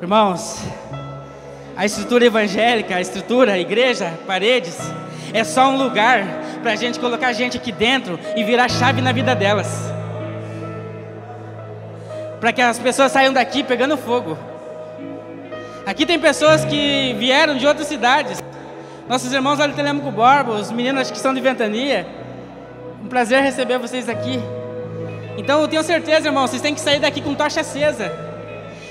Irmãos, a estrutura evangélica, a estrutura, a igreja, paredes, é só um lugar para a gente colocar gente aqui dentro e virar chave na vida delas. Para que as pessoas saiam daqui pegando fogo. Aqui tem pessoas que vieram de outras cidades. Nossos irmãos de Telemaco Borba, os meninos que são de Ventania. Um prazer receber vocês aqui. Então eu tenho certeza, irmãos, vocês têm que sair daqui com tocha acesa.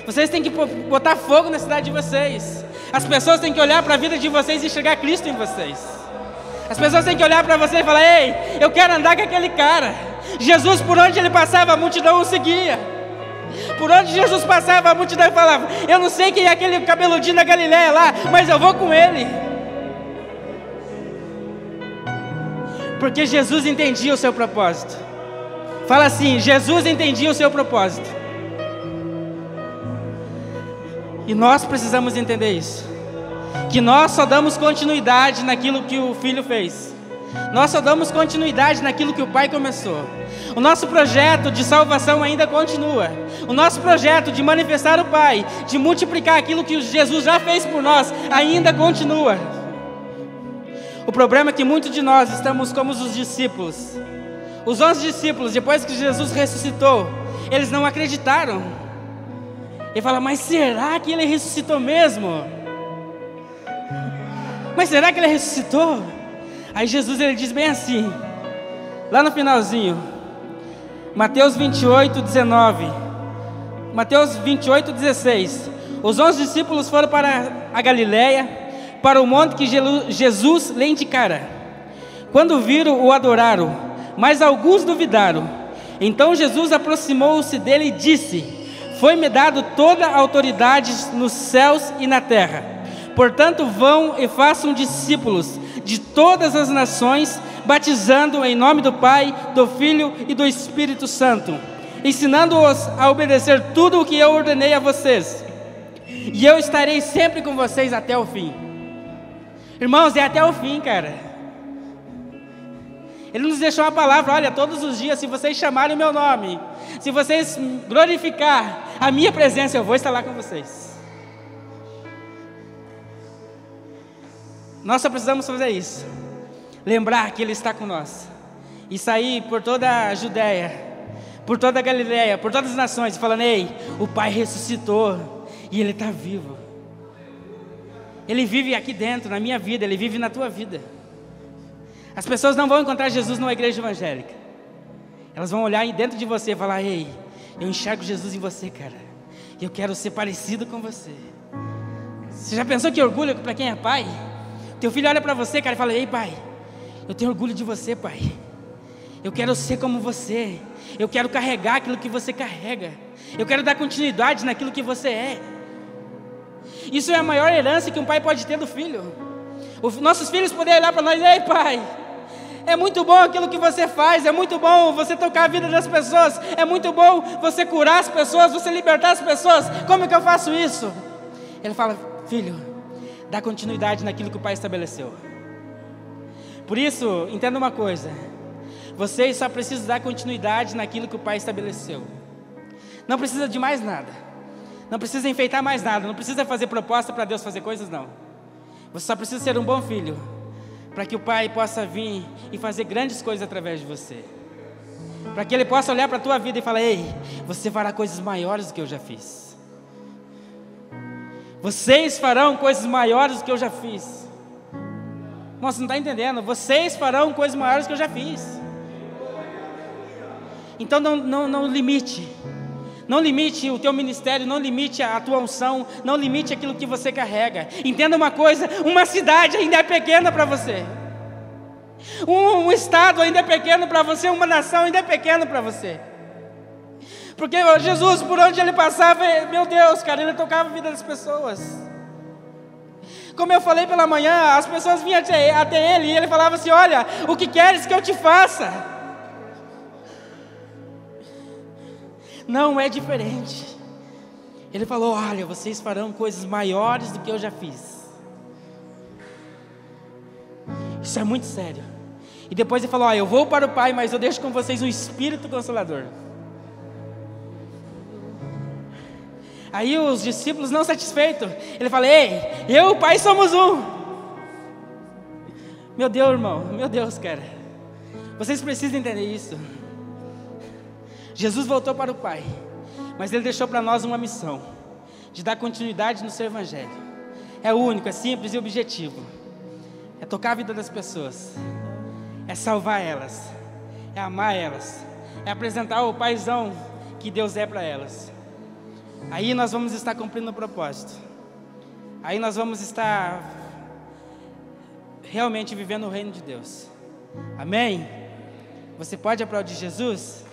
Vocês têm que botar fogo na cidade de vocês. As pessoas têm que olhar para a vida de vocês e enxergar Cristo em vocês. As pessoas têm que olhar para você e falar: Ei, eu quero andar com aquele cara. Jesus, por onde ele passava, a multidão o seguia. Por onde Jesus passava, a multidão falava: Eu não sei quem é aquele cabeludinho da Galiléia lá, mas eu vou com ele. Porque Jesus entendia o seu propósito. Fala assim: Jesus entendia o seu propósito. E nós precisamos entender isso que nós só damos continuidade naquilo que o filho fez. Nós só damos continuidade naquilo que o pai começou. O nosso projeto de salvação ainda continua. O nosso projeto de manifestar o Pai, de multiplicar aquilo que Jesus já fez por nós, ainda continua. O problema é que muitos de nós estamos como os discípulos. Os onze discípulos, depois que Jesus ressuscitou, eles não acreditaram. Ele fala, mas será que ele ressuscitou mesmo? Mas será que ele ressuscitou? Aí Jesus ele diz bem assim, lá no finalzinho, Mateus 28, 19. Mateus 28, 16. Os onze discípulos foram para a Galiléia, para o monte que Jesus lhe indicara. Quando viram, o adoraram, mas alguns duvidaram. Então Jesus aproximou-se dele e disse: Foi-me dado toda a autoridade nos céus e na terra. Portanto, vão e façam discípulos de todas as nações, batizando em nome do Pai, do Filho e do Espírito Santo, ensinando-os a obedecer tudo o que eu ordenei a vocês. E eu estarei sempre com vocês até o fim. Irmãos, é até o fim, cara. Ele nos deixou uma palavra, olha, todos os dias, se vocês chamarem o meu nome, se vocês glorificar a minha presença, eu vou estar lá com vocês. Nós só precisamos fazer isso. Lembrar que Ele está com nós. E sair por toda a Judéia, por toda a Galiléia, por todas as nações, falando: Ei, o Pai ressuscitou e Ele está vivo. Ele vive aqui dentro, na minha vida, Ele vive na tua vida. As pessoas não vão encontrar Jesus numa igreja evangélica. Elas vão olhar dentro de você e falar: Ei, eu enxergo Jesus em você, cara. Eu quero ser parecido com você. Você já pensou que orgulho para quem é pai? Teu filho olha para você, cara, e fala: Ei, pai, eu tenho orgulho de você, pai. Eu quero ser como você. Eu quero carregar aquilo que você carrega. Eu quero dar continuidade naquilo que você é. Isso é a maior herança que um pai pode ter do filho. Os nossos filhos poderem olhar para nós: Ei, pai, é muito bom aquilo que você faz, é muito bom você tocar a vida das pessoas, é muito bom você curar as pessoas, você libertar as pessoas. Como é que eu faço isso? Ele fala: Filho, dar continuidade naquilo que o Pai estabeleceu. Por isso, entenda uma coisa: vocês só precisam dar continuidade naquilo que o Pai estabeleceu. Não precisa de mais nada. Não precisa enfeitar mais nada. Não precisa fazer proposta para Deus fazer coisas, não. Você só precisa ser um bom filho para que o Pai possa vir e fazer grandes coisas através de você. Para que Ele possa olhar para a tua vida e falar: Ei, você fará coisas maiores do que eu já fiz. Vocês farão coisas maiores do que eu já fiz. Nossa, não está entendendo? Vocês farão coisas maiores do que eu já fiz. Então não, não, não limite. Não limite o teu ministério, não limite a tua unção, não limite aquilo que você carrega. Entenda uma coisa: uma cidade ainda é pequena para você. Um, um, estado ainda é pequeno para você, uma nação ainda é pequena para você. Porque Jesus, por onde ele passava, meu Deus, cara, ele tocava a vida das pessoas. Como eu falei pela manhã, as pessoas vinham até, até ele e ele falava assim: Olha, o que queres que eu te faça? Não é diferente. Ele falou: Olha, vocês farão coisas maiores do que eu já fiz. Isso é muito sério. E depois ele falou: Olha, eu vou para o Pai, mas eu deixo com vocês um Espírito Consolador. Aí os discípulos não satisfeitos, ele fala: Ei, eu e o Pai somos um. Meu Deus, irmão, meu Deus, cara. Vocês precisam entender isso. Jesus voltou para o Pai, mas Ele deixou para nós uma missão de dar continuidade no seu Evangelho. É único, é simples e objetivo. É tocar a vida das pessoas, é salvar elas, é amar elas, é apresentar o paizão que Deus é para elas. Aí nós vamos estar cumprindo o propósito. Aí nós vamos estar realmente vivendo o reino de Deus. Amém? Você pode aplaudir Jesus?